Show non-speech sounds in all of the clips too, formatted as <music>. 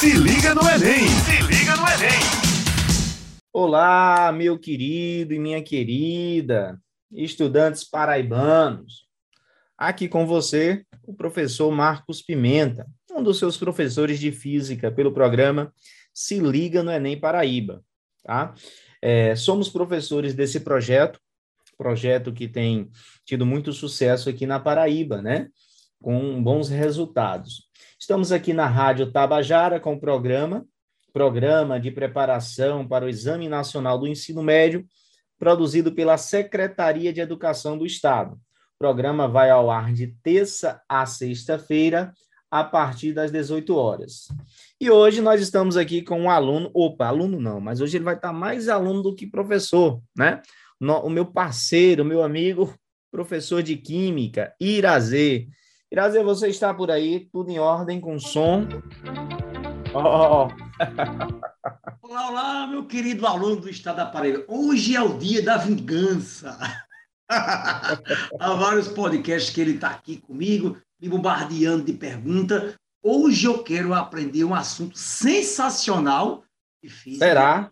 Se liga no Enem! Se liga no Enem! Olá, meu querido e minha querida, estudantes paraibanos. Aqui com você, o professor Marcos Pimenta, um dos seus professores de física pelo programa Se Liga no Enem Paraíba. Tá? É, somos professores desse projeto, projeto que tem tido muito sucesso aqui na Paraíba, né? Com bons resultados. Estamos aqui na Rádio Tabajara com o programa, Programa de Preparação para o Exame Nacional do Ensino Médio, produzido pela Secretaria de Educação do Estado. O programa vai ao ar de terça a sexta-feira, a partir das 18 horas. E hoje nós estamos aqui com um aluno, opa, aluno não, mas hoje ele vai estar mais aluno do que professor, né? O meu parceiro, meu amigo, professor de Química, Irazê. Irazê, você está por aí, tudo em ordem, com som? Oh. olá, olá, meu querido aluno do Estado da Paraíba. Hoje é o dia da vingança. <laughs> Há vários podcasts que ele está aqui comigo, me bombardeando de perguntas. Hoje eu quero aprender um assunto sensacional física. Será?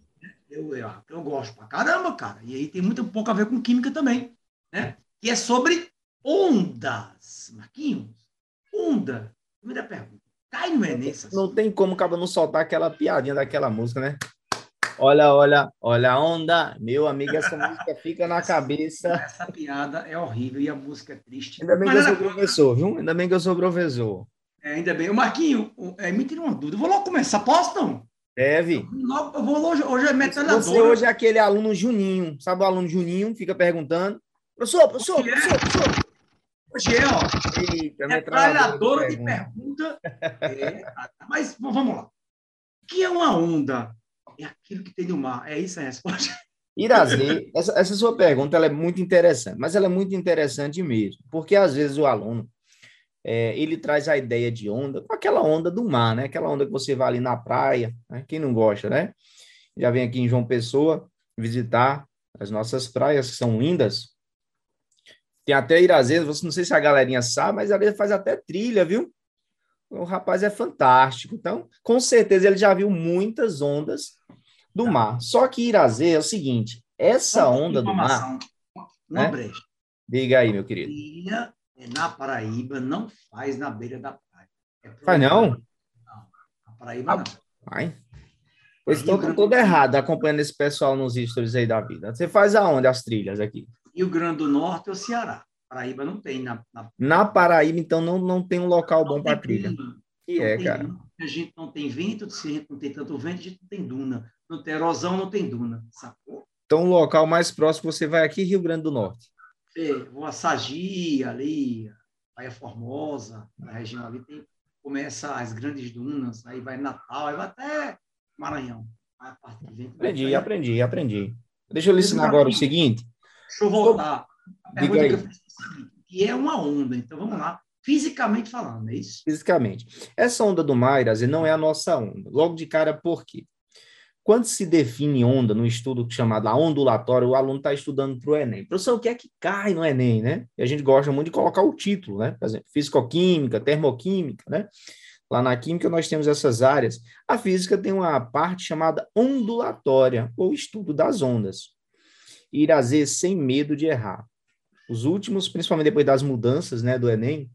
Eu, eu, eu, gosto pra caramba, cara. E aí tem muito pouco a ver com química também, né? Que é sobre ondas. Marquinhos, onda. Primeira pergunta. Cai no Enem. Não tem como acaba não soltar aquela piadinha daquela música, né? Olha, olha, olha a onda. Meu amigo, essa música fica na cabeça. Essa piada é horrível e a música é triste. Ainda bem Mas que eu sou professor, viu? Ainda bem que eu sou professor. É, ainda bem. O Marquinho, é, me tira uma dúvida. Eu vou logo começar. Posso, não? Deve. Eu vou hoje, hoje é metralhadora. Você hoje é aquele aluno Juninho. Sabe o aluno Juninho? Fica perguntando. Professor, professor, é? professor, professor. Hoje é, ó. Eita, metralhadora de pergunta. É, <laughs> mas vamos lá. O que é uma onda? É aquilo que tem no mar. É isso a resposta? <laughs> Irazê, essa, essa sua pergunta ela é muito interessante, mas ela é muito interessante mesmo, porque às vezes o aluno é, ele traz a ideia de onda com aquela onda do mar, né? Aquela onda que você vai ali na praia, né? quem não gosta, né? Já vem aqui em João Pessoa visitar as nossas praias, que são lindas. Tem até Irazê, você não sei se a galerinha sabe, mas ali faz até trilha, viu? O rapaz é fantástico. Então, com certeza ele já viu muitas ondas do tá. mar. Só que Irazê é o seguinte, essa onda do mar... Né? brecha. Diga aí, meu querido. Trilha na Paraíba não faz na beira da praia. É faz não? Não, na Paraíba ah, não. Vai. Pois estou todo errado acompanhando esse pessoal nos stories aí da vida. Você faz aonde as trilhas aqui? Rio Grande do Norte ou Ceará. Paraíba não tem. Na, na... na Paraíba, então, não, não tem um local não bom para trilha. E é, cara. A gente não tem vento, se a gente não tem tanto vento, a gente não tem duna. Não tem erosão, não tem duna, sacou? Então, o local mais próximo você vai aqui, Rio Grande do Norte. É, vou a Sagi, ali, Praia Formosa, na região ali tem, começa as grandes dunas, aí vai Natal, aí vai até Maranhão. Vai aprendi, aprendi, aprendi. Deixa eu lhe ensinar agora o seguinte. Deixa eu voltar. A pergunta que eu fiz que é uma onda. Então, vamos lá. Fisicamente falando, é isso? Fisicamente. Essa onda do Mairas não é a nossa onda. Logo de cara, por quê? Quando se define onda no estudo chamado a ondulatória, o aluno está estudando para o Enem. Professor, o que é que cai no Enem, né? E a gente gosta muito de colocar o título, né? Por exemplo, fisicoquímica, termoquímica, né? Lá na química nós temos essas áreas. A física tem uma parte chamada ondulatória, ou estudo das ondas. Irazê sem medo de errar. Os últimos, principalmente depois das mudanças né, do Enem,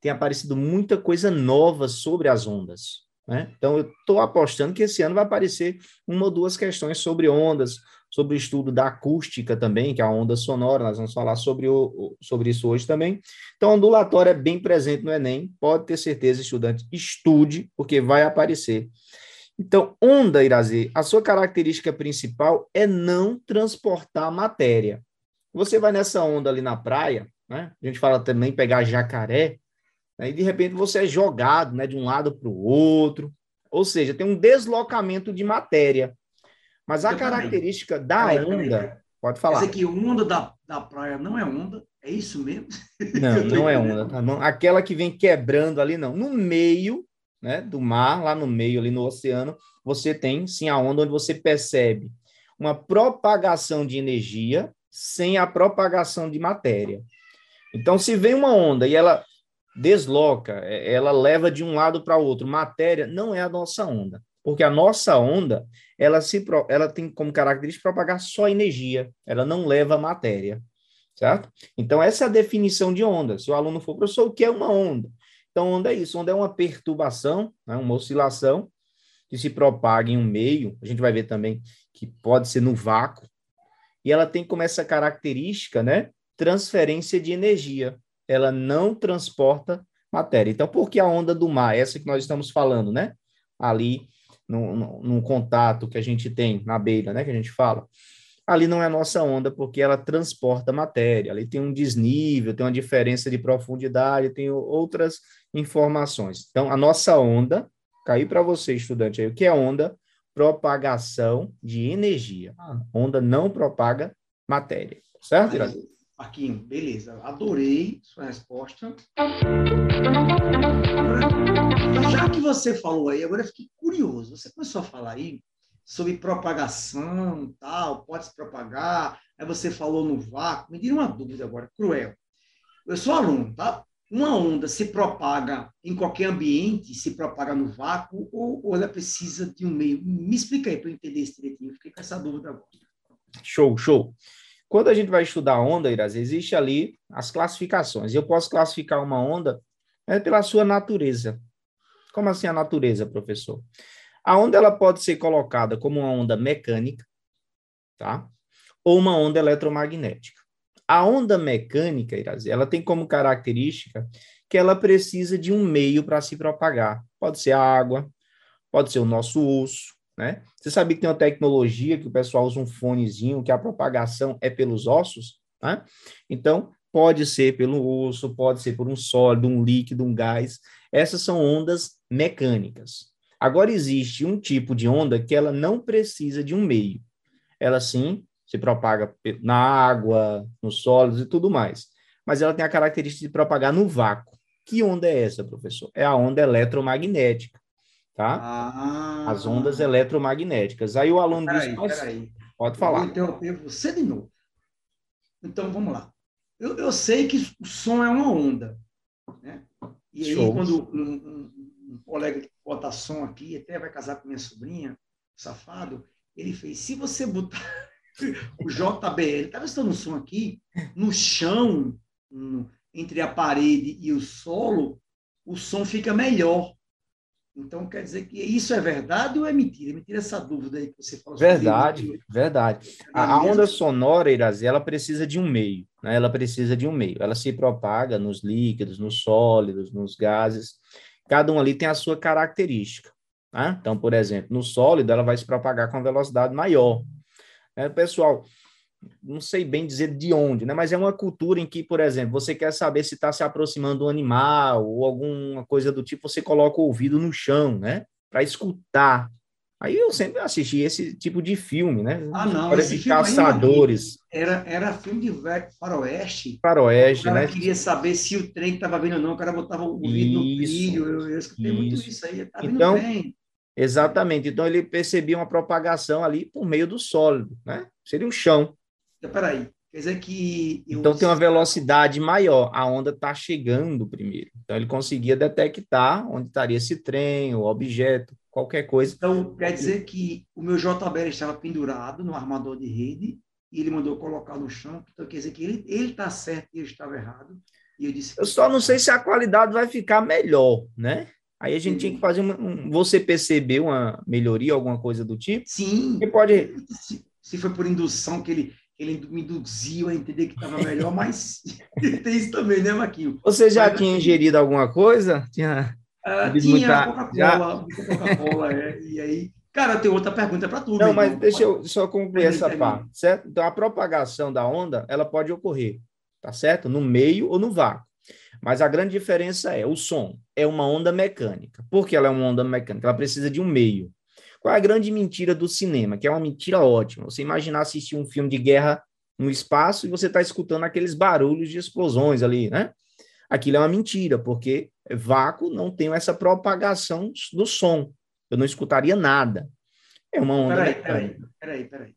tem aparecido muita coisa nova sobre as ondas. Né? Então, eu estou apostando que esse ano vai aparecer uma ou duas questões sobre ondas, sobre o estudo da acústica também, que é a onda sonora, nós vamos falar sobre, o, sobre isso hoje também. Então, ondulatório é bem presente no Enem, pode ter certeza, estudante, estude, porque vai aparecer. Então, onda, Irazê, a sua característica principal é não transportar matéria. Você vai nessa onda ali na praia, né? A gente fala também pegar jacaré, Aí, de repente, você é jogado né, de um lado para o outro. Ou seja, tem um deslocamento de matéria. Mas a Eu característica também. da Eu onda. Também. Pode falar. Quer dizer que onda da, da praia não é onda? É isso mesmo? Não, <laughs> não é onda. Tá? Não, aquela que vem quebrando ali, não. No meio né, do mar, lá no meio, ali no oceano, você tem sim a onda onde você percebe uma propagação de energia sem a propagação de matéria. Então, se vem uma onda e ela desloca, é, ela leva de um lado para o outro. Matéria não é a nossa onda, porque a nossa onda, ela, se, ela tem como característica propagar só energia, ela não leva matéria, certo? Então, essa é a definição de onda. Se o aluno for, professor, o que é uma onda? Então, onda é isso, onda é uma perturbação, né, uma oscilação que se propaga em um meio, a gente vai ver também que pode ser no vácuo, e ela tem como essa característica, né, transferência de energia. Ela não transporta matéria. Então, por que a onda do mar, essa que nós estamos falando, né? Ali, no, no, contato que a gente tem na beira, né? Que a gente fala. Ali não é a nossa onda, porque ela transporta matéria. Ali tem um desnível, tem uma diferença de profundidade, tem outras informações. Então, a nossa onda, caiu para você, estudante aí, o que é onda? Propagação de energia. A onda não propaga matéria. Certo, Iraci? Marquinhos, beleza. Adorei sua resposta. Já que você falou aí, agora eu fiquei curioso. Você começou a falar aí sobre propagação, tal, pode se propagar. Aí você falou no vácuo. Me deu uma dúvida agora, cruel. Eu sou aluno, tá? Uma onda se propaga em qualquer ambiente, se propaga no vácuo, ou, ou ela precisa de um meio? Me explica aí para eu entender isso direitinho. Fiquei com essa dúvida agora. Show, show. Quando a gente vai estudar onda, Iras, existe ali as classificações. Eu posso classificar uma onda é, pela sua natureza. Como assim a natureza, professor? A onda ela pode ser colocada como uma onda mecânica, tá? Ou uma onda eletromagnética. A onda mecânica, Iraz, ela tem como característica que ela precisa de um meio para se propagar. Pode ser a água, pode ser o nosso osso, né? Você sabia que tem uma tecnologia que o pessoal usa um fonezinho, que a propagação é pelos ossos, né? Então, pode ser pelo osso, pode ser por um sólido, um líquido, um gás. Essas são ondas mecânicas. Agora, existe um tipo de onda que ela não precisa de um meio. Ela, sim, se propaga na água, nos sólidos e tudo mais. Mas ela tem a característica de propagar no vácuo. Que onda é essa, professor? É a onda eletromagnética tá? Ah. As ondas eletromagnéticas. Aí o aluno peraí, diz... Peraí. Pode falar. Eu vou interromper você de novo. Então, vamos lá. Eu, eu sei que o som é uma onda. Né? E aí, Show. quando um, um, um, colega que bota som aqui, até vai casar com minha sobrinha, safado, ele fez, se você botar <laughs> o JBL, tá estando um som aqui, no chão, no, entre a parede e o solo, o som fica melhor. Então, quer dizer que isso é verdade ou é mentira? Me tira essa dúvida aí que você falou. Verdade, verdade. A, a, onda sonora, Irazi, ela precisa de um meio, né? Ela precisa de um meio. Ela se propaga nos líquidos, nos sólidos, nos gases. Cada um ali tem a sua característica. Né? Então, por exemplo, no sólido, ela vai se propagar com velocidade maior. É, pessoal, não sei bem dizer de onde, né? Mas é uma cultura em que, por exemplo, você quer saber se está se aproximando um animal ou alguma coisa do tipo, você coloca o ouvido no chão, né? Para escutar. Aí eu sempre assisti esse tipo de filme, né? Ah, não. Esse de caçadores. Era, era filme de faroeste. Faroeste, né? queria saber se o trem estava vindo ou não, o cara botava o ouvido no trilho. Eu, eu escutei isso. muito isso aí. Tá então, trem. Exatamente. Então ele percebia uma propagação ali por meio do sólido, né? Seria o chão. Então, peraí. Quer dizer que. Então tem uma velocidade maior. A onda está chegando primeiro. Então ele conseguia detectar onde estaria esse trem, o objeto, qualquer coisa. Então quer dizer que o meu JBL estava pendurado no armador de rede e ele mandou colocar no chão. Então quer dizer que ele está certo e eu estava errado. E eu disse. Eu só não sei se a qualidade vai ficar melhor, né? Aí a gente Sim. tinha que fazer um, Você percebeu uma melhoria, alguma coisa do tipo? Sim. Você pode. Se, se foi por indução que ele ele me induziu a entender que estava melhor, <laughs> mas <laughs> tem isso também, né, Maquinho? Você já mas, tinha assim, ingerido alguma coisa? Tinha, uh, tinha Coca-Cola, Coca-Cola, é, e aí... Cara, tem outra pergunta para tu. Não, mas deixa eu só concluir essa parte, certo? Então, a propagação da onda, ela pode ocorrer, tá certo? No meio ou no vácuo. Mas a grande diferença é o som. É uma onda mecânica. Por que ela é uma onda mecânica? Ela precisa de um meio. Qual é a grande mentira do cinema? Que é uma mentira ótima. Você imaginar assistir um filme de guerra no espaço e você está escutando aqueles barulhos de explosões ali, né? Aquilo é uma mentira, porque vácuo não tem essa propagação do som. Eu não escutaria nada. É uma onda. Peraí, peraí, peraí, peraí.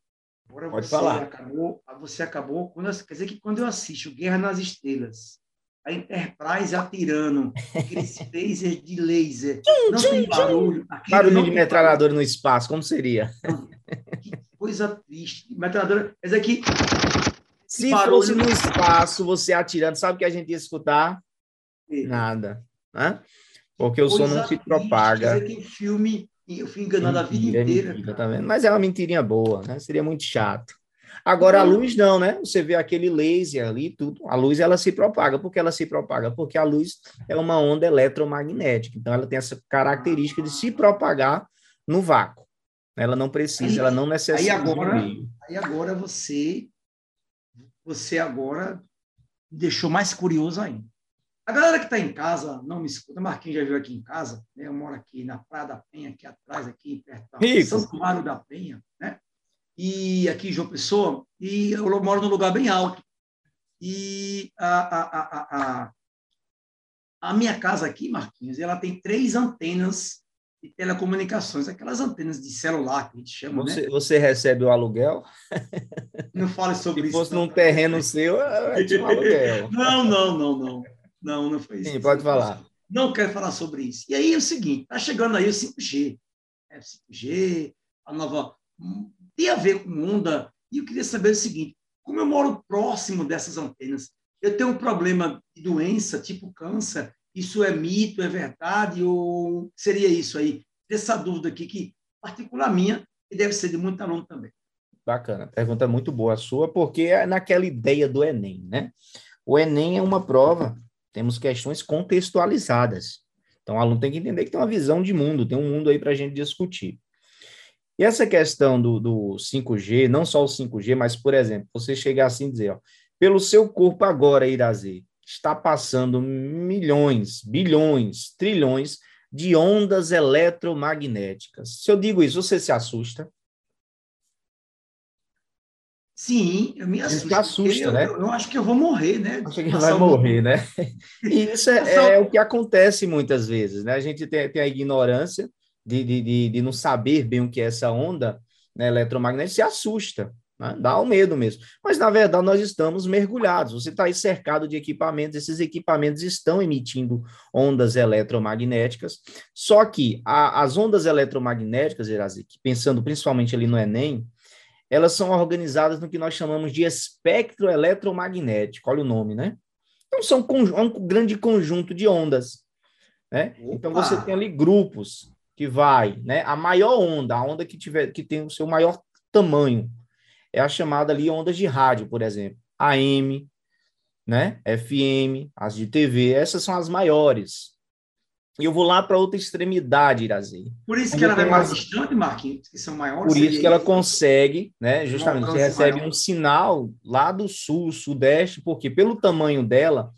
Agora Pode você falar. Acabou, você acabou. Quando, quer dizer que quando eu assisto Guerra nas Estrelas, a Enterprise atirando aqueles <laughs> lasers de laser. Não tem barulho. Barulho de metralhadora no espaço, como seria? Que coisa triste. Metralhadora. Esse aqui. Se barulho... fosse no espaço, você atirando, sabe o que a gente ia escutar? É. Nada. Né? Porque o som não se propaga. Esse aqui filme, eu fui enganado mentira, a vida inteira. Mentira, tá vendo? Mas é uma mentirinha boa, né? Seria muito chato. Agora, a luz não, né? Você vê aquele laser ali, tudo. A luz, ela se propaga. Por que ela se propaga? Porque a luz é uma onda eletromagnética. Então, ela tem essa característica de se propagar no vácuo. Ela não precisa, aí, ela não necessita. Aí agora, aí agora você, você agora deixou mais curioso ainda. A galera que está em casa, não me escuta, Marquinhos já viu aqui em casa, né? eu moro aqui na Praia da Penha, aqui atrás, aqui perto da São Mário da Penha, né? E aqui em João Pessoa, e eu moro num lugar bem alto. E a, a, a, a, minha casa aqui, Marquinhos, ela tem três antenas de telecomunicações, aquelas antenas de celular que a gente chama, você, né? Você recebe o aluguel? Não fale sobre Se isso. Se fosse num terreno seu, é tipo aluguel. <laughs> Não, não, não, não. Não, não foi isso. Sim, pode falar. Não quero falar sobre isso. E aí é o seguinte, está chegando aí o 5G. É, 5G, a nova tem a ver com onda. E eu queria saber o seguinte: como eu moro próximo dessas antenas, eu tenho um problema de doença, tipo câncer, isso é mito, é verdade, ou seria isso aí? Essa dúvida aqui, que particular minha, e deve ser de muito aluno também. Bacana, pergunta muito boa a sua, porque é naquela ideia do Enem, né? O Enem é uma prova, temos questões contextualizadas. Então, o aluno tem que entender que tem uma visão de mundo, tem um mundo aí para a gente discutir. E essa questão do, do 5G, não só o 5G, mas, por exemplo, você chegar assim e dizer, ó, pelo seu corpo agora, Irazê, está passando milhões, bilhões, trilhões de ondas eletromagnéticas. Se eu digo isso, você se assusta? Sim, eu me assusto. assusta, eu, né? Eu, eu, acho que eu vou morrer, né? Acho que vai morrer, né? <laughs> E isso é, é, o que acontece muitas vezes, né? A gente tem, tem a ignorância de, de, de, de, não saber bem o que é essa onda né, eletromagnética, se assusta, né? dá o medo mesmo. Mas, na verdade, nós estamos mergulhados. Você está aí cercado de equipamentos, esses equipamentos estão emitindo ondas eletromagnéticas, só que a, as ondas eletromagnéticas, Erazik, pensando principalmente ali no Enem, elas são organizadas no que nós chamamos de espectro eletromagnético, olha o nome, né? Então, são um, um grande conjunto de ondas. Né? Então, você tem ali grupos que vai, né? A maior onda, a onda que tiver que tem o seu maior tamanho, é a chamada ali ondas de rádio, por exemplo, AM, né? FM, as de TV, essas são as maiores. E eu vou lá para outra extremidade, Irazi. Por isso que ela é mais distante, Marquinhos, que são maiores. Por isso que ela consegue, né? Justamente, você recebe maior. um sinal lá do sul, sudeste, porque pelo tamanho dela,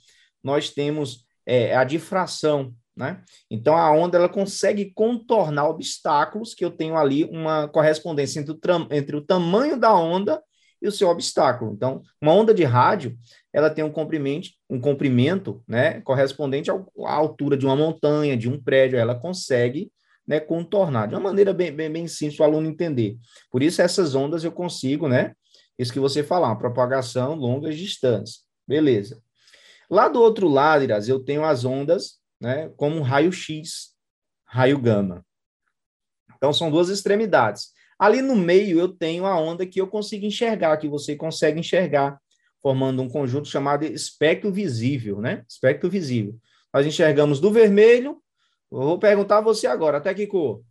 nós temos é, a difração, né? Então a onda ela consegue contornar obstáculos que eu tenho ali uma correspondência entre o, entre o tamanho da onda e o seu obstáculo. Então, uma onda de rádio, ela tem um comprimento, um comprimento, né, correspondente à altura de uma montanha, de um prédio, ela consegue, né, contornar de uma maneira bem, bem, bem simples para o aluno entender. Por isso essas ondas eu consigo, né, isso que você falar, propagação longas distâncias. Beleza. Lá do outro lado, Iraz, eu tenho as ondas né, como raio-x, raio gama. Então, são duas extremidades. Ali no meio, eu tenho a onda que eu consigo enxergar, que você consegue enxergar, formando um conjunto chamado espectro visível, né? Espectro visível. Nós enxergamos do vermelho, eu vou perguntar a você agora, até que cor?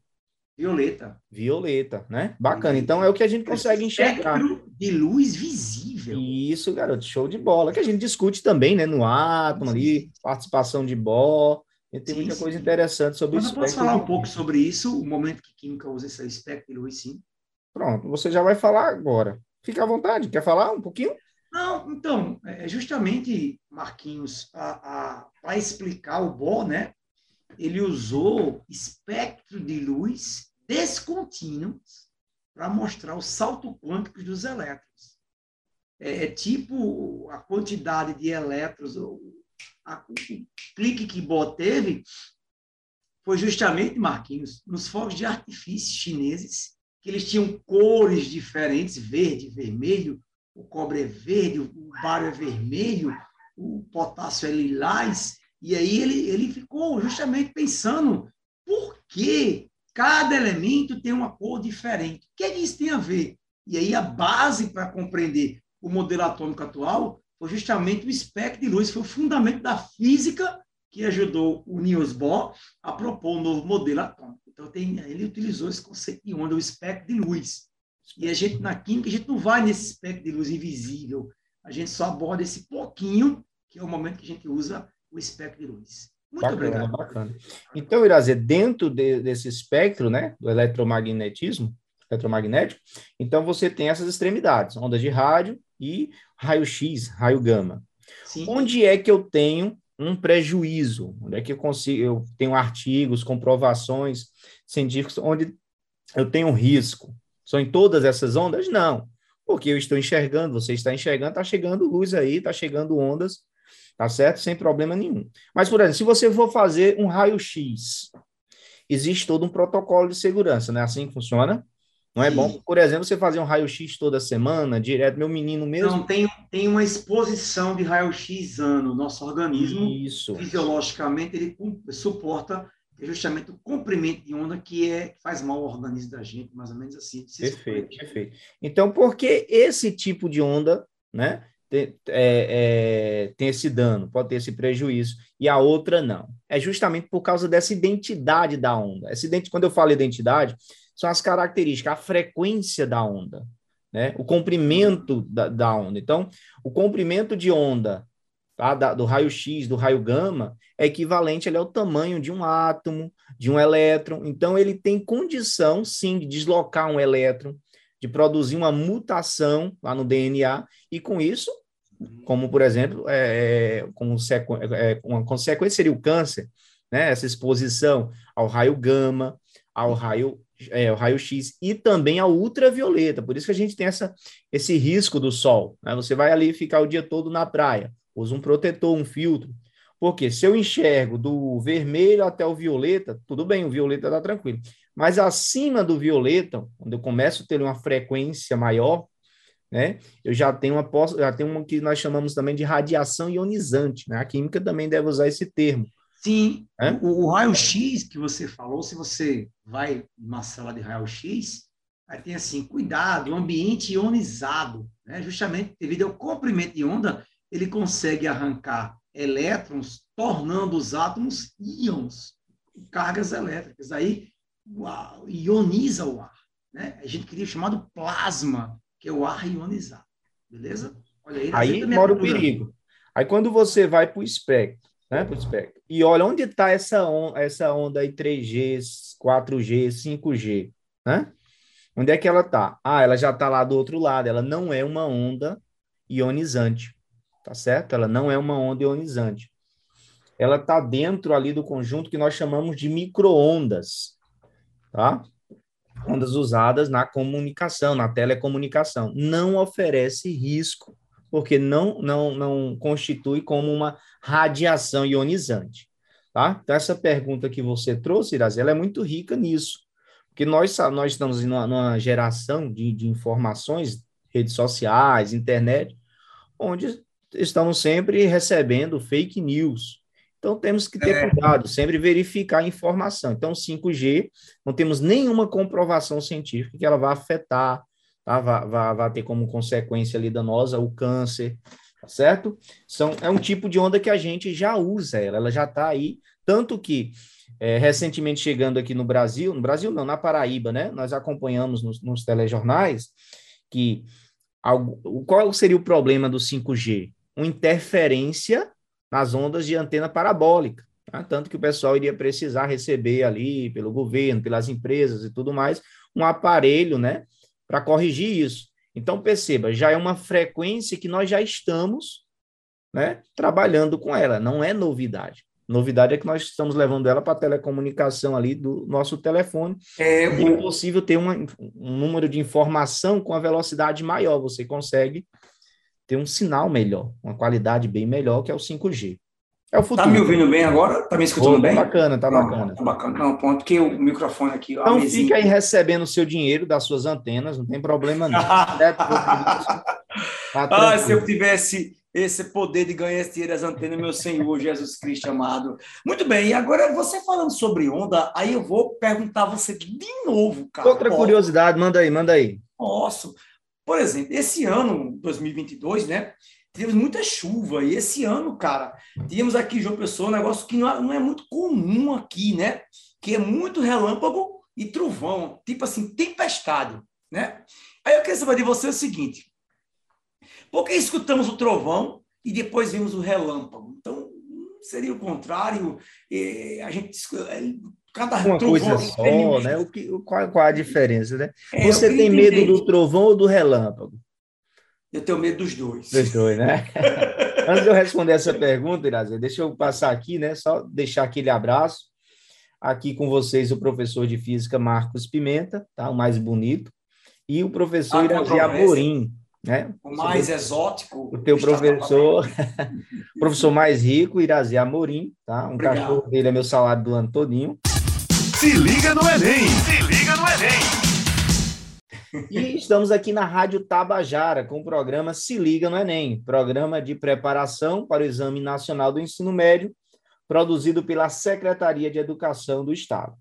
Violeta. Violeta, né? Bacana. Então é o que a gente consegue enxergar. de luz visível. Isso, garoto, show de bola. Que a gente discute também, né? No átomo ali, participação de Bohr. tem sim, muita sim. coisa interessante sobre isso. Mas eu posso falar um pouco sobre isso, o momento que química usa esse espectro de luz, sim. Pronto, você já vai falar agora. Fica à vontade. Quer falar um pouquinho? Não, então, é justamente, Marquinhos, para explicar o Bohr, né? Ele usou espectro de luz descontínuos para mostrar o salto quântico dos elétrons. É, é, tipo a quantidade de elétrons, o, a, o clique que Bohr teve foi justamente, Marquinhos, nos fogos de artifício chineses, que eles tinham cores diferentes, verde, vermelho, o cobre é verde, o bário é vermelho, o potássio é lilás, e aí ele, ele ficou justamente pensando por que cada elemento tem uma cor diferente. O que, é que isso tem a ver? E aí a base para compreender o modelo atômico atual foi justamente o espectro de luz, foi o fundamento da física que ajudou o Niels Bohr a propor um novo modelo atômico. Então tem, ele utilizou esse conceito de onda, o espectro de luz. E a gente na química a gente não vai nesse espectro de luz invisível, a gente só aborda esse pouquinho, que é o momento que a gente usa o espectro de luz. Muito bacana, obrigado. Bacana. Então, Irazê, dentro de, desse espectro, né, do eletromagnetismo, eletromagnético, então você tem essas extremidades, ondas de rádio e raio-x, raio gama. Sim. Onde é que eu tenho um prejuízo? Onde é que eu consigo, eu tenho artigos, comprovações científicas onde eu tenho risco? São em todas essas ondas? Não, porque eu estou enxergando, você está enxergando, está chegando luz aí, está chegando ondas tá certo? Sem problema nenhum. Mas, por exemplo, se você for fazer um raio-x, existe todo um protocolo de segurança, não é assim que funciona? Não é bom, por exemplo, você fazer um raio-x toda semana, direto, meu menino mesmo? Não, tem, tem uma exposição de raio-x ano. Nosso organismo, Isso. fisiologicamente, ele suporta justamente o comprimento de onda que é que faz mal ao organismo da gente, mais ou menos assim. Perfeito, perfeito. Então, por que esse tipo de onda, né? tem, é, é, tem esse dano, pode ter esse prejuízo, e a outra não. É justamente por causa dessa identidade da onda. Essa identi quando eu falo identidade, são as características, a frequência da onda, né? o comprimento da, da onda. Então, o comprimento de onda tá? da, do raio-x, do raio gama, é equivalente ali, ao tamanho de um átomo, de um elétron. Então, ele tem condição, sim, de deslocar um elétron, de produzir uma mutação lá no DNA, e com isso como por exemplo, é, é, como é, uma consequência seria o câncer, né? Essa exposição ao raio gama, ao raio, é, ao raio X e também ao ultravioleta. Por isso que a gente tem essa, esse risco do sol. Né? Você vai ali ficar o dia todo na praia, usa um protetor, um filtro. Porque se eu enxergo do vermelho até o violeta, tudo bem, o violeta está tranquilo. Mas acima do violeta, quando eu começo a ter uma frequência maior, né? Eu já tenho uma já tenho uma que nós chamamos também de radiação ionizante, né? A química também deve usar esse termo. Sim, é? o, o raio-x que você falou, se você vai numa sala de raio-x, aí tem assim, cuidado, ambiente ionizado, né? Justamente devido ao comprimento de onda, ele consegue arrancar elétrons, tornando os átomos íons, cargas elétricas. Aí uau, ioniza o ar. Né? A gente queria chamado plasma, que é o ar ionizado. Beleza? Olha aí. Aí mora o perigo. Aí quando você vai para o espectro, né, para o espectro, e olha onde está essa, on essa onda aí 3G, 4G, 5G, né? Onde é que ela está? Ah, ela já está lá do outro lado. Ela não é uma onda ionizante, tá certo? Ela não é uma onda ionizante. Ela está dentro ali do conjunto que nós chamamos de microondas, tá? ondas usadas na comunicação, na telecomunicação. Não oferece risco, porque não, não, não constitui como uma radiação ionizante. Tá? Então, essa pergunta que você trouxe, Irazi, ela é muito rica nisso, porque nós, nós estamos numa, numa geração de, de informações, redes sociais, internet, onde estamos sempre recebendo fake news, então, temos que ter é. cuidado, sempre verificar a informação. Então, 5G, não temos nenhuma comprovação científica que ela vá afetar, tá? vá, vá, vá ter como consequência ali danosa o câncer, tá certo? São, é um tipo de onda que a gente já usa, ela, ela já está aí, tanto que é, recentemente chegando aqui no Brasil, no Brasil não, na Paraíba, né? Nós acompanhamos nos, nos telejornais que algo, qual seria o problema do 5G? Uma interferência nas ondas de antena parabólica. Tá? Tanto que o pessoal iria precisar receber ali, pelo governo, pelas empresas e tudo mais, um aparelho né, para corrigir isso. Então, perceba, já é uma frequência que nós já estamos né, trabalhando com ela, não é novidade. Novidade é que nós estamos levando ela para a telecomunicação ali do nosso telefone. É, e é possível ter uma, um número de informação com a velocidade maior. Você consegue ter um sinal melhor, uma qualidade bem melhor, que é o 5G. É o futuro. Tá me ouvindo bem agora? Tá me escutando oh, bem? Tá bacana, tá Não, bacana. Tá bacana. Não, ponto que o microfone aqui. Então fica aí recebendo o seu dinheiro das suas antenas, não tem problema não. <laughs> ah, se eu tivesse esse poder de ganhar esse dinheiro das antenas, meu Senhor Jesus Cristo amado. Muito bem, e agora você falando sobre onda, aí eu vou perguntar você de novo, cara. Outra Posso? curiosidade, manda aí, manda aí. Posso. Por exemplo, esse ano, 2022, né? Tivemos muita chuva, e esse ano, cara, tínhamos aqui em João Pessoa um negócio que não é, não é muito comum aqui, né? Que é muito relâmpago e trovão, tipo assim, tempestade, né? Aí eu queria saber de você o seguinte: por que escutamos o trovão e depois vimos o relâmpago? Então, seria o contrário. a gente é, cada uma coisa só, tem... né? O que, qual, qual a diferença, né? É, Você tem medo do trovão ou do relâmpago? Eu tenho medo dos dois. Dos dois, né? <laughs> Antes de eu responder essa pergunta, Irazê, deixa eu passar aqui, né? Só deixar aquele abraço. Aqui com vocês o professor de física Marcos Pimenta, tá? O mais bonito. E o professor Irazê Amorim, né? O mais Sobre... exótico. O teu professor, o <laughs> professor mais rico, Irazê Amorim, tá? Um Obrigado. cachorro dele é meu salário do ano todinho. Se liga no Enem! Se liga no Enem! E estamos aqui na Rádio Tabajara com o programa Se Liga no Enem, programa de preparação para o Exame Nacional do Ensino Médio, produzido pela Secretaria de Educação do Estado.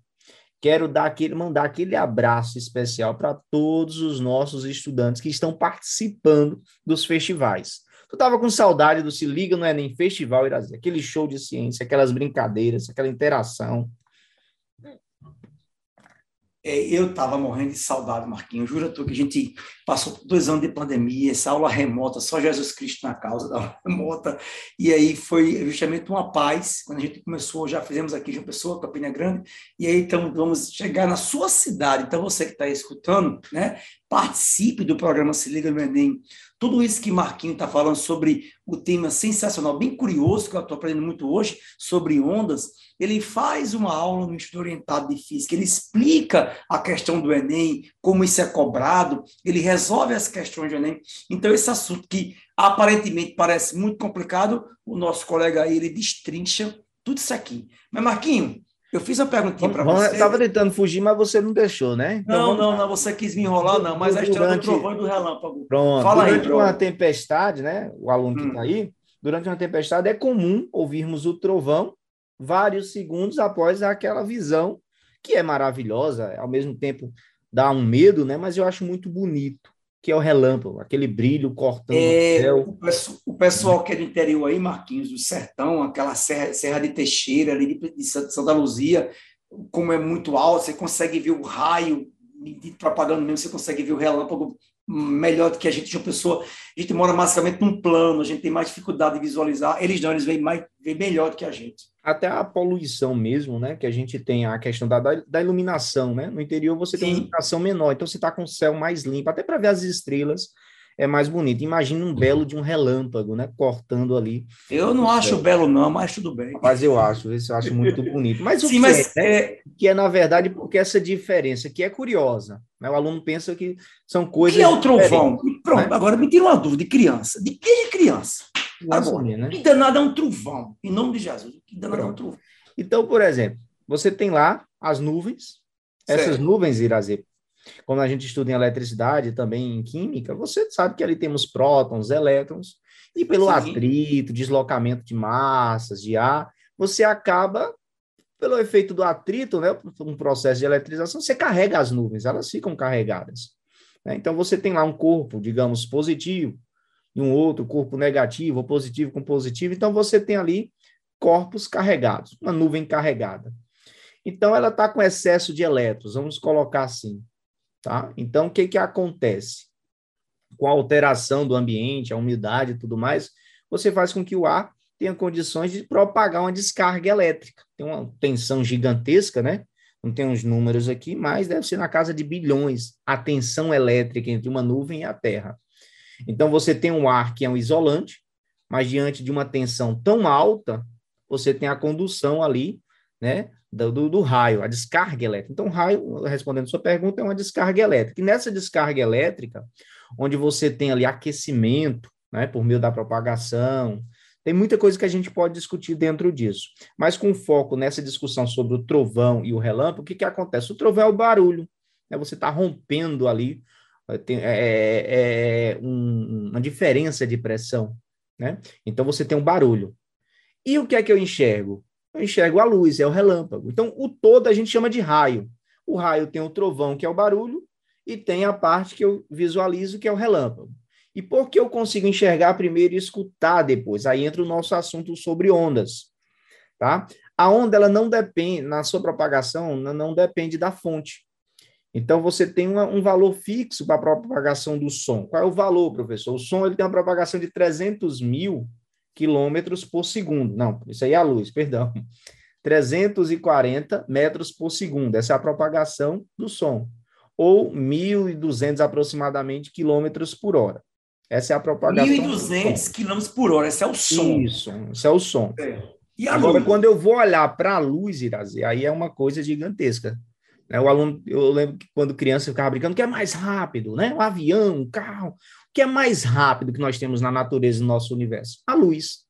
Quero dar aquele, mandar aquele abraço especial para todos os nossos estudantes que estão participando dos festivais. Tu estava com saudade do Se Liga no Enem Festival Irazi, aquele show de ciência, aquelas brincadeiras, aquela interação. É, eu estava morrendo de saudade, Marquinhos. Jura tu que a gente passou dois anos de pandemia, essa aula remota, só Jesus Cristo na causa da aula <laughs> remota. E aí foi justamente uma paz. Quando a gente começou, já fizemos aqui João Pessoa, Campina Grande. E aí então vamos chegar na sua cidade. Então você que está escutando, né? Participe do programa Se Liga no Enem. Tudo isso que Marquinhos está falando sobre o tema sensacional, bem curioso, que eu estou aprendendo muito hoje, sobre ondas, ele faz uma aula no estudo orientado de física, ele explica a questão do Enem, como isso é cobrado, ele resolve as questões do Enem. Então, esse assunto que aparentemente parece muito complicado, o nosso colega aí, ele destrincha tudo isso aqui. Mas, Marquinhos, eu fiz uma perguntinha para você. Estava tentando fugir, mas você não deixou, né? Então, não, não, não, você quis me enrolar, não, mas a história durante... do trovão e do relâmpago. Pronto. Fala durante aí, uma tempestade, né? O aluno que está hum. aí, durante uma tempestade é comum ouvirmos o trovão vários segundos após aquela visão, que é maravilhosa, ao mesmo tempo dá um medo, né? Mas eu acho muito bonito que é o relâmpago, aquele brilho cortando é, o céu. O pessoal que é do interior aí, Marquinhos, do sertão, aquela serra, serra de Teixeira, ali de, de Santa Luzia, como é muito alto, você consegue ver o raio de propaganda mesmo, você consegue ver o relâmpago melhor do que a gente, uma pessoa, a gente mora basicamente num plano, a gente tem mais dificuldade de visualizar, eles não, eles veem, mais, veem melhor do que a gente. Até a poluição mesmo, né, que a gente tem a questão da, da iluminação, né, no interior você Sim. tem uma iluminação menor, então você está com o céu mais limpo, até para ver as estrelas, é mais bonito. Imagina um belo de um relâmpago, né? Cortando ali. Eu não acho céu. belo, não, mas tudo bem. Mas eu acho, eu acho muito bonito. Mas o Sim, que, mas, é, é... que é, na verdade, porque essa diferença que é curiosa. Né? O aluno pensa que são coisas. que é o trovão? Pronto, né? agora me tira uma dúvida de criança. De que é criança? Agora, né? que danado é um trovão? Em nome de Jesus, que Pronto. é um trovão? Então, por exemplo, você tem lá as nuvens. Certo. Essas nuvens, Irazê, quando a gente estuda em eletricidade, também em química, você sabe que ali temos prótons, elétrons, e pelo Sim. atrito, deslocamento de massas, de ar, você acaba, pelo efeito do atrito, né, um processo de eletrização, você carrega as nuvens, elas ficam carregadas. Né? Então, você tem lá um corpo, digamos, positivo, e um outro corpo negativo, ou positivo com positivo, então você tem ali corpos carregados, uma nuvem carregada. Então, ela está com excesso de elétrons, vamos colocar assim. Tá? Então, o que, que acontece? Com a alteração do ambiente, a umidade e tudo mais, você faz com que o ar tenha condições de propagar uma descarga elétrica. Tem uma tensão gigantesca, né? Não tem uns números aqui, mas deve ser na casa de bilhões a tensão elétrica entre uma nuvem e a Terra. Então, você tem um ar que é um isolante, mas diante de uma tensão tão alta, você tem a condução ali, né, do, do, raio, a descarga elétrica. Então, raio, respondendo sua pergunta, é uma descarga elétrica. E nessa descarga elétrica, onde você tem ali aquecimento, né, por meio da propagação, tem muita coisa que a gente pode discutir dentro disso. Mas com foco nessa discussão sobre o trovão e o relâmpago, o que, que acontece? O trovão é o barulho. Né? Você está rompendo ali tem é, é, é um, uma diferença de pressão, né? Então você tem um barulho. E o que é que eu enxergo? Eu enxergo a luz, é o relâmpago. Então o todo a gente chama de raio. O raio tem o trovão, que é o barulho, e tem a parte que eu visualizo, que é o relâmpago. E por que eu consigo enxergar primeiro e escutar depois? Aí entra o nosso assunto sobre ondas, tá? A onda ela não depende, na sua propagação, não depende da fonte. Então, você tem uma, um valor fixo para a propagação do som. Qual é o valor, professor? O som ele tem uma propagação de 300 mil quilômetros por segundo. Não, isso aí é a luz, perdão. 340 metros por segundo. Essa é a propagação do som. Ou 1.200 aproximadamente quilômetros por hora. Essa é a propagação. 1.200 quilômetros por hora, esse é o som. Isso, esse é o som. É. E Agora, luz? quando eu vou olhar para a luz, Irazi, aí é uma coisa gigantesca. Né? O aluno, eu lembro que quando criança eu ficava brincando, o que é mais rápido, né? Um avião, um carro. O que é mais rápido que nós temos na natureza, no nosso universo? A luz.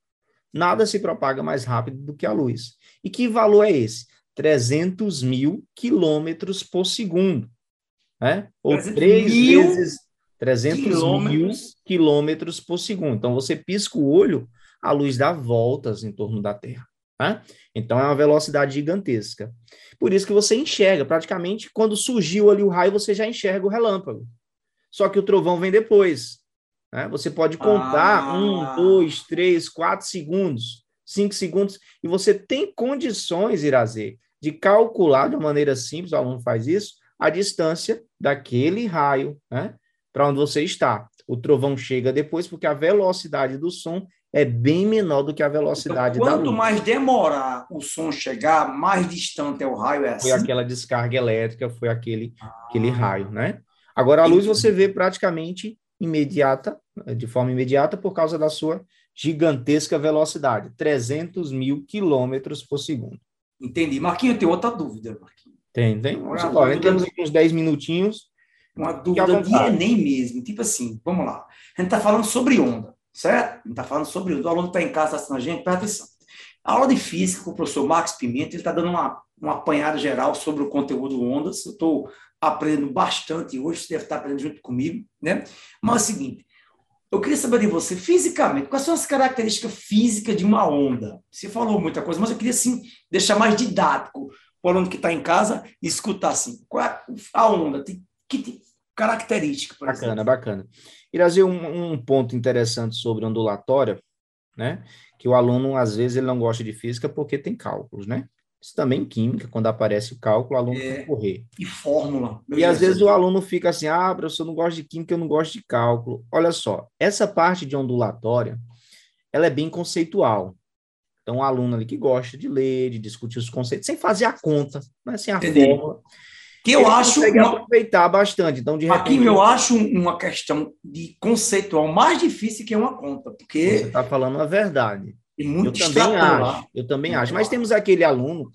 Nada se propaga mais rápido do que a luz. E que valor é esse? 300 mil quilômetros por segundo. Né? Ou três mil vezes 300 quilômetros. mil quilômetros por segundo. Então, você pisca o olho, a luz dá voltas em torno da Terra. Né? Então, é uma velocidade gigantesca. Por isso que você enxerga, praticamente, quando surgiu ali o raio, você já enxerga o relâmpago. Só que o trovão vem depois. Né? Você pode contar ah. um, dois, três, quatro segundos, cinco segundos, e você tem condições, Irazê, de calcular de uma maneira simples, o aluno faz isso, a distância daquele raio né, para onde você está. O trovão chega depois, porque a velocidade do som é bem menor do que a velocidade então, da luz. Quanto mais demorar o som chegar, mais distante é o raio. É assim? Foi aquela descarga elétrica, foi aquele, ah. aquele raio, né? Agora, a luz você vê praticamente imediata, de forma imediata, por causa da sua gigantesca velocidade, 300 mil quilômetros por segundo. Entendi. Marquinhos, tem outra dúvida, Marquinhos. Tem, tem. Vamos embora. Temos aqui uns 10 minutinhos. Uma dúvida de Enem mesmo. Tipo assim, vamos lá. A gente está falando sobre onda. Certo? Gente está falando sobre o aluno está em casa assistindo a gente, presta atenção. A aula de física com o professor Marcos Pimenta, ele está dando uma, uma apanhada geral sobre o conteúdo ondas. Eu estou aprendendo bastante hoje, você deve estar aprendendo junto comigo, né? Mas é o seguinte, eu queria saber de você, fisicamente, quais são as características físicas de uma onda? Você falou muita coisa, mas eu queria, assim, deixar mais didático para o aluno que está em casa escutar, assim, qual é a onda? Que, que característica, por Bacana, exemplo? bacana. Irazi, um, um ponto interessante sobre ondulatória, né? Que o aluno, às vezes, ele não gosta de física porque tem cálculos, né? Isso também em química, quando aparece o cálculo, o aluno é, tem que correr. E fórmula. E às vezes o aluno fica assim, ah, professor, eu não gosto de química, eu não gosto de cálculo. Olha só, essa parte de ondulatória, ela é bem conceitual. Então, o aluno ali que gosta de ler, de discutir os conceitos, sem fazer a conta, né? sem a Entendi. fórmula. Que eu acho. Uma... aproveitar bastante. Então, de repente. Aqui eu acho uma questão de conceitual mais difícil que uma conta, porque. Você está falando a verdade. E muito eu também acho. Eu também acho. Mas temos aquele aluno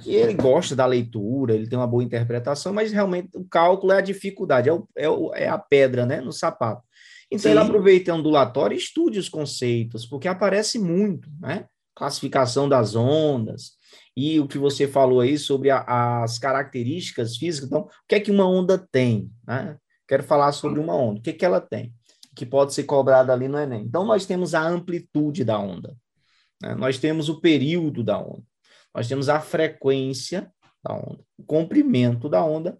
que ele gosta da leitura, ele tem uma boa interpretação, mas realmente o cálculo é a dificuldade, é, o, é, o, é a pedra né, no sapato. Então, Sim. ele aproveita a ondulatória e estude os conceitos, porque aparece muito, né? Classificação das ondas, e o que você falou aí sobre a, as características físicas. Então, o que é que uma onda tem? Né? Quero falar sobre uma onda. O que, é que ela tem? Que pode ser cobrada ali no Enem. Então, nós temos a amplitude da onda. Né? Nós temos o período da onda. Nós temos a frequência da onda, o comprimento da onda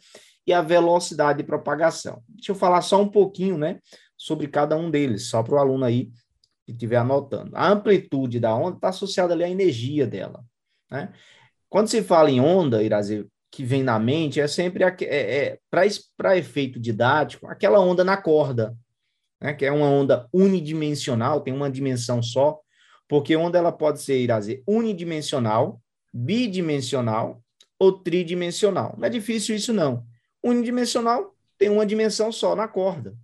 e a velocidade de propagação. Deixa eu falar só um pouquinho, né, sobre cada um deles, só para o aluno aí que estiver anotando. A amplitude da onda está associada ali à energia dela. Né? Quando se fala em onda, Irazi, que vem na mente é sempre é, é, para efeito didático, aquela onda na corda, né? que é uma onda unidimensional, tem uma dimensão só, porque onda ela pode ser, Irazi, unidimensional, bidimensional ou tridimensional. Não é difícil isso, não. Unidimensional tem uma dimensão só na corda.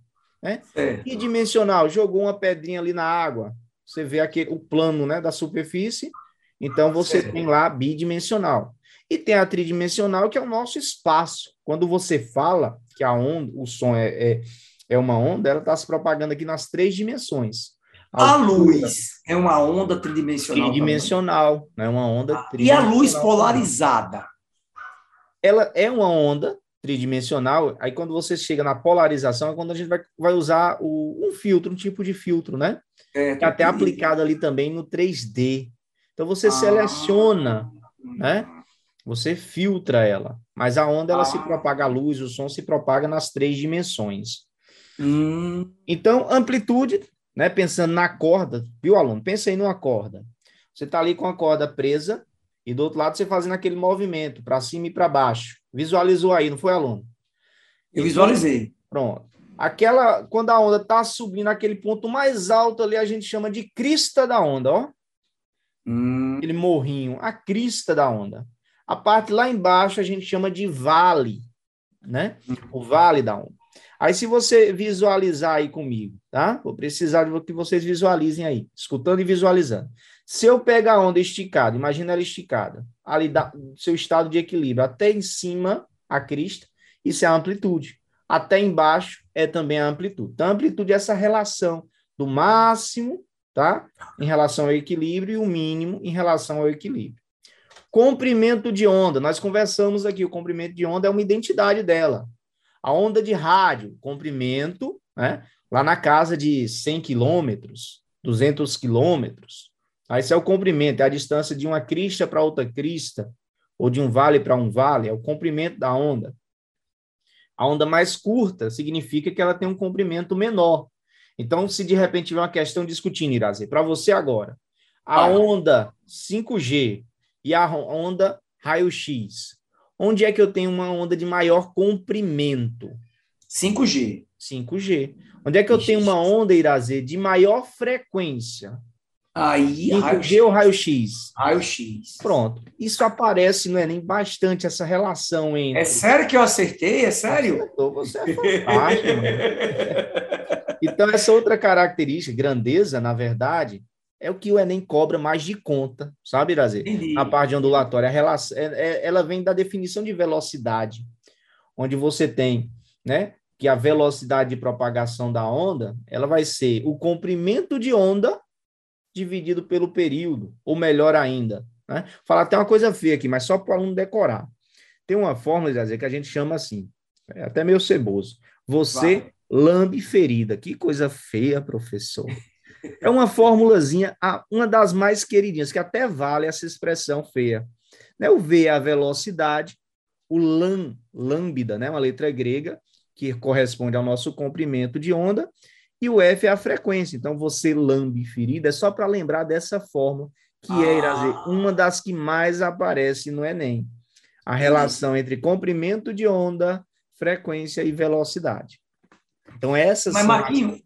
Né? É. Bidimensional, jogou uma pedrinha ali na água, você vê aquele, o plano né, da superfície, então você tem lá bidimensional. E tem a tridimensional, que é o nosso espaço. Quando você fala que a onda, o som é, é, é uma onda, ela está se propagando aqui nas três dimensões. A, a luz é uma onda tridimensional. Tridimensional, é né? uma onda tridimensional. E a luz polarizada? Ela é uma onda tridimensional, aí quando você chega na polarização, é quando a gente vai, vai usar o, um filtro, um tipo de filtro, né? É, que é até aplicado ali também no 3D. Então você ah, seleciona, né? Você filtra ela, mas a onda ela ah, se propaga a luz, o som se propaga nas três dimensões. Hum. Então, amplitude, né? Pensando na corda, viu, aluno? Pensa aí numa corda. Você está ali com a corda presa e do outro lado você fazendo aquele movimento para cima e para baixo. Visualizou aí, não foi, aluno? Eu visualizei. Pronto. Aquela, quando a onda está subindo aquele ponto mais alto ali, a gente chama de crista da onda, ó. Hum. Aquele morrinho, a crista da onda. A parte lá embaixo a gente chama de vale, né? Hum. O vale da onda. Aí, se você visualizar aí comigo, tá? Vou precisar de que vocês visualizem aí, escutando e visualizando. Se eu pegar a onda esticada, imagina ela esticada, ali da, seu estado de equilíbrio, até em cima, a crista, isso é a amplitude. Até embaixo é também a amplitude. Então, a amplitude é essa relação do máximo, tá? Em relação ao equilíbrio e o mínimo em relação ao equilíbrio. Comprimento de onda, nós conversamos aqui, o comprimento de onda é uma identidade dela. A onda de rádio, comprimento, né? lá na casa de 100 quilômetros, 200 quilômetros. Aí esse é o comprimento, é a distância de uma crista para outra crista, ou de um vale para um vale, é o comprimento da onda. A onda mais curta significa que ela tem um comprimento menor. Então, se de repente tiver uma questão discutindo, Irazi, para você agora, a onda 5G e a onda raio-x, Onde é que eu tenho uma onda de maior comprimento? 5G. 5G. Onde é que eu tenho uma onda, Irazê, de maior frequência? Aí, 5G ou raio-x? Raio-x. Pronto. Isso aparece no Enem bastante, essa relação entre... É sério que eu acertei? É sério? Acertou, você é fantástico. <laughs> então, essa outra característica, grandeza, na verdade, é o que o Enem cobra mais de conta, sabe, Irazê? Na parte ondulatória. A relação, é, é, ela vem da definição de velocidade, onde você tem, né, que a velocidade de propagação da onda, ela vai ser o comprimento de onda dividido pelo período, ou melhor ainda, né? Falar até uma coisa feia aqui, mas só para o aluno decorar. Tem uma fórmula, Irazê, que a gente chama assim, é até meio ceboso. Você vai. Lambe ferida. Que coisa feia, professor. É uma formulazinha, uma das mais queridinhas, que até vale essa expressão feia. Né? O V é a velocidade, o lam, lambda, né? uma letra grega, que corresponde ao nosso comprimento de onda, e o F é a frequência. Então, você lambe ferida, é só para lembrar dessa fórmula, que ah. é, Irazê, uma das que mais aparece no Enem. A relação entre comprimento de onda, frequência e velocidade. Então, essas Mas, Marquinhos,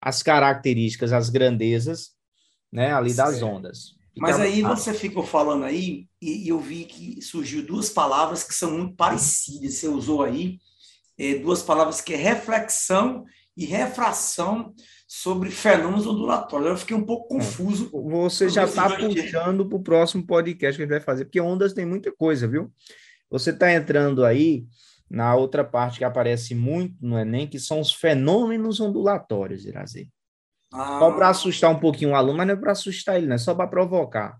as características, as grandezas, né, ali das ondas. Mas aí você ficou falando aí, e, eu vi que surgiu duas palavras que são muito parecidas. Você usou aí é, duas palavras que é reflexão e refração sobre fenômenos ondulatórios. Eu fiquei um pouco é. confuso. Você já está puxando para o próximo podcast que a gente vai fazer, porque ondas tem muita coisa, viu? Você está entrando aí na outra parte que aparece muito no Enem, que são os fenômenos ondulatórios, Irazi. Ah. Só para assustar um pouquinho o aluno, mas não é para assustar ele, não é só para provocar.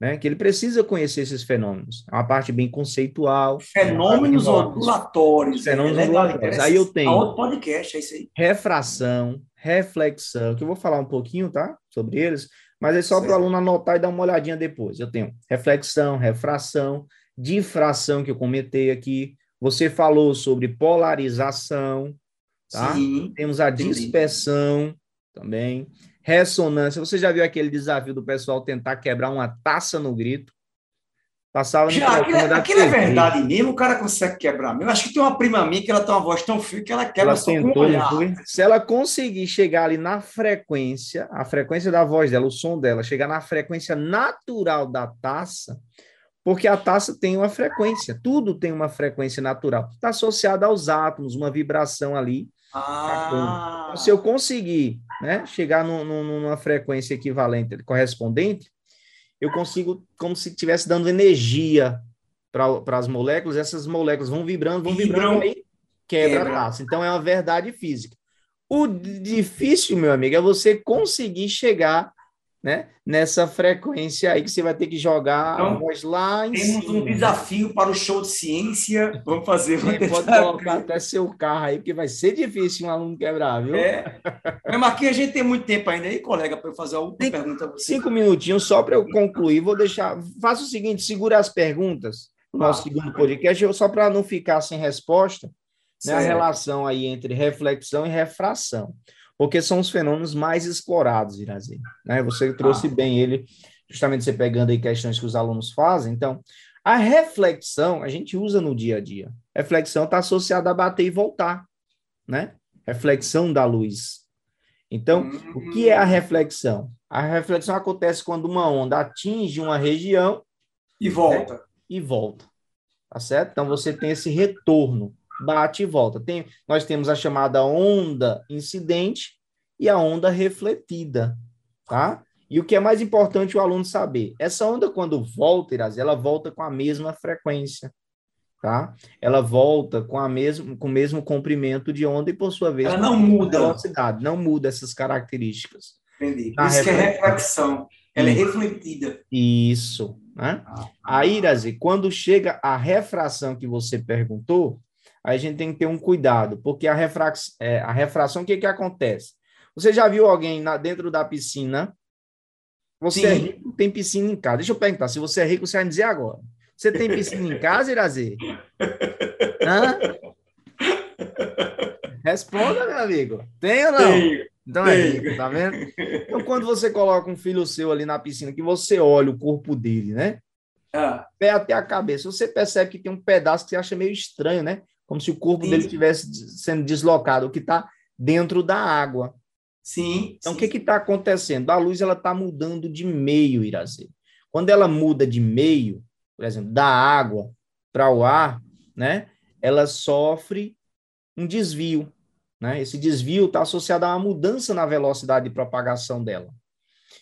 Né? Que ele precisa conhecer esses fenômenos. É uma parte bem conceitual. Fenômenos ondulatórios. Fenômenos é ondulatórios. Aí eu tenho. outro podcast, é isso aí. Refração, reflexão, que eu vou falar um pouquinho, tá? Sobre eles, mas é só para o aluno anotar e dar uma olhadinha depois. Eu tenho reflexão, refração, difração, que eu comentei aqui, você falou sobre polarização, tá? Sim, Temos a dispersão também, ressonância. Você já viu aquele desafio do pessoal tentar quebrar uma taça no grito? Passava já, aquilo, é, aquilo é verdade mesmo, o cara consegue quebrar mesmo. Acho que tem uma prima minha que ela tem uma voz tão fria que ela quebra ela só tentou, com olhar. Se ela conseguir chegar ali na frequência, a frequência da voz dela, o som dela, chegar na frequência natural da taça, porque a taça tem uma frequência, tudo tem uma frequência natural. Está associada aos átomos, uma vibração ali. Ah. Então, se eu conseguir né, chegar no, no, numa frequência equivalente, correspondente, eu consigo, como se estivesse dando energia para as moléculas, essas moléculas vão vibrando, vão vibrando, aí quebra, quebra a taça. Então, é uma verdade física. O difícil, meu amigo, é você conseguir chegar né? Nessa frequência aí que você vai ter que jogar então, a voz lá em temos cima. um desafio para o show de ciência. Vamos fazer. Vamos pode colocar até seu carro aí, porque vai ser difícil um aluno quebrar, viu? É. Mas, Marquinhos, a gente tem muito tempo ainda aí, colega, para eu fazer alguma Cinco, pergunta. Cinco minutinhos só para eu concluir. Vou deixar. Faça o seguinte: segura as perguntas no nosso ah, segundo podcast, só para não ficar sem resposta, né, a relação aí entre reflexão e refração porque são os fenômenos mais explorados, Irazi. Né? Você trouxe ah. bem ele, justamente você pegando aí questões que os alunos fazem. Então, a reflexão a gente usa no dia a dia. Reflexão está associada a bater e voltar, né? Reflexão da luz. Então, uhum. o que é a reflexão? A reflexão acontece quando uma onda atinge uma região e volta. Né? E volta. Tá certo? Então você tem esse retorno bate e volta. Tem, nós temos a chamada onda incidente e a onda refletida, tá? E o que é mais importante o aluno saber, essa onda quando volta, Iraz, ela volta com a mesma frequência, tá? Ela volta com a mesmo com o mesmo comprimento de onda e por sua vez ela não muda velocidade, não muda essas características. Entendi. Isso que é reflexão, ela é refletida. Isso, né? Ah, Aí, Irazi, quando chega a refração que você perguntou, a gente tem que ter um cuidado, porque a, refrax, é, a refração, o que, que acontece? Você já viu alguém na, dentro da piscina? Você Sim. é rico, tem piscina em casa. Deixa eu perguntar, se você é rico, você vai me dizer agora. Você tem piscina em casa, Irazê? <laughs> Hã? Responda, meu amigo. Tem ou não? Tenho. Então é rico, tá vendo? Então, quando você coloca um filho seu ali na piscina, que você olha o corpo dele, né? Ah. Pé até a cabeça, você percebe que tem um pedaço que você acha meio estranho, né? Como se o corpo sim. dele estivesse sendo deslocado, o que está dentro da água. Sim. Então, o que está acontecendo? A luz ela está mudando de meio, Irazê. Quando ela muda de meio, por exemplo, da água para o ar, né, ela sofre um desvio. Né? Esse desvio está associado a uma mudança na velocidade de propagação dela.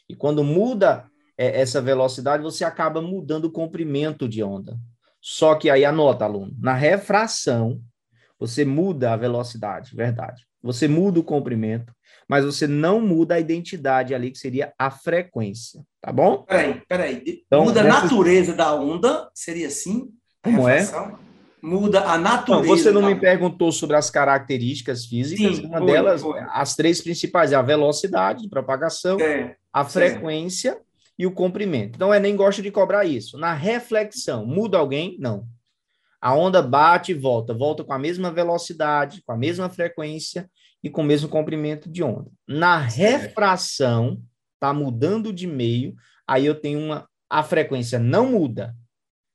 E quando muda é, essa velocidade, você acaba mudando o comprimento de onda. Só que aí anota, aluno, na refração, você muda a velocidade, verdade. Você muda o comprimento, mas você não muda a identidade ali, que seria a frequência, tá bom? Peraí, peraí. Então, muda a natureza da onda, seria assim? Como é? Muda a natureza. Não, você não me onda. perguntou sobre as características físicas. Sim, uma foi, delas, foi. as três principais, é a velocidade de propagação, é, a frequência é e o comprimento. Então, o Enem gosta de cobrar isso. Na reflexão, muda alguém? Não. A onda bate e volta, volta com a mesma velocidade, com a mesma frequência e com o mesmo comprimento de onda. Na refração, está mudando de meio, aí eu tenho uma. A frequência não muda,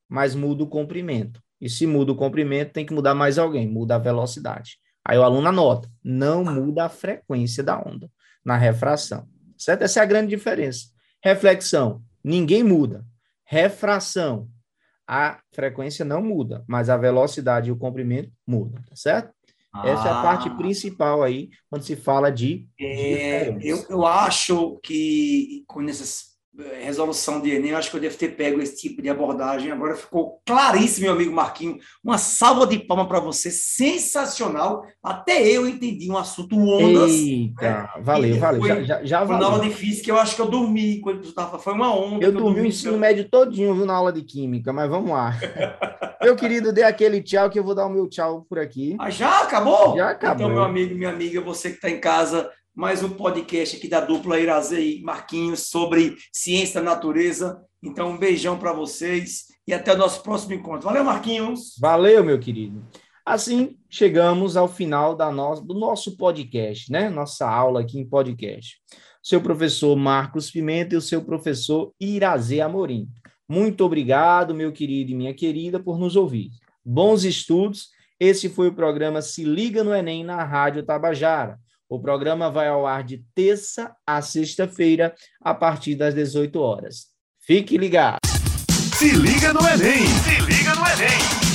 mas muda o comprimento. E se muda o comprimento, tem que mudar mais alguém, muda a velocidade. Aí o aluno anota, não muda a frequência da onda na refração. Certo? Essa é a grande diferença. Reflexão, ninguém muda. Refração, a frequência não muda, mas a velocidade e o comprimento mudam, tá certo? Ah, Essa é a parte ah. principal aí, quando se fala de. É, eu, eu acho que com essas resolução de Enem, acho que eu devo ter pego esse tipo de abordagem. Agora ficou claríssimo, meu amigo Marquinho. Uma salva de palmas para você, sensacional. Até eu entendi um assunto ondas. Eita, é, valeu, valeu. Foi, já, já valeu. na aula de física, eu acho que eu dormi quando tu tava. Foi uma onda. Eu, eu dormi o ensino eu... médio todinho viu, na aula de química, mas vamos lá. <laughs> meu querido, dê aquele tchau que eu vou dar o meu tchau por aqui. Ah, já acabou? Já acabou. Então, meu amigo, minha amiga, você que está em casa, mais um podcast aqui da dupla Irazei Marquinhos sobre ciência da natureza. Então, um beijão para vocês e até o nosso próximo encontro. Valeu, Marquinhos. Valeu, meu querido. Assim, chegamos ao final da no... do nosso podcast, né? Nossa aula aqui em podcast. Seu professor Marcos Pimenta e o seu professor Irazê Amorim. Muito obrigado, meu querido e minha querida, por nos ouvir. Bons estudos. Esse foi o programa Se Liga no Enem na Rádio Tabajara o programa vai ao ar de terça a sexta-feira, a partir das 18 horas. Fique ligado. Se liga no Enem! Se liga no Enem!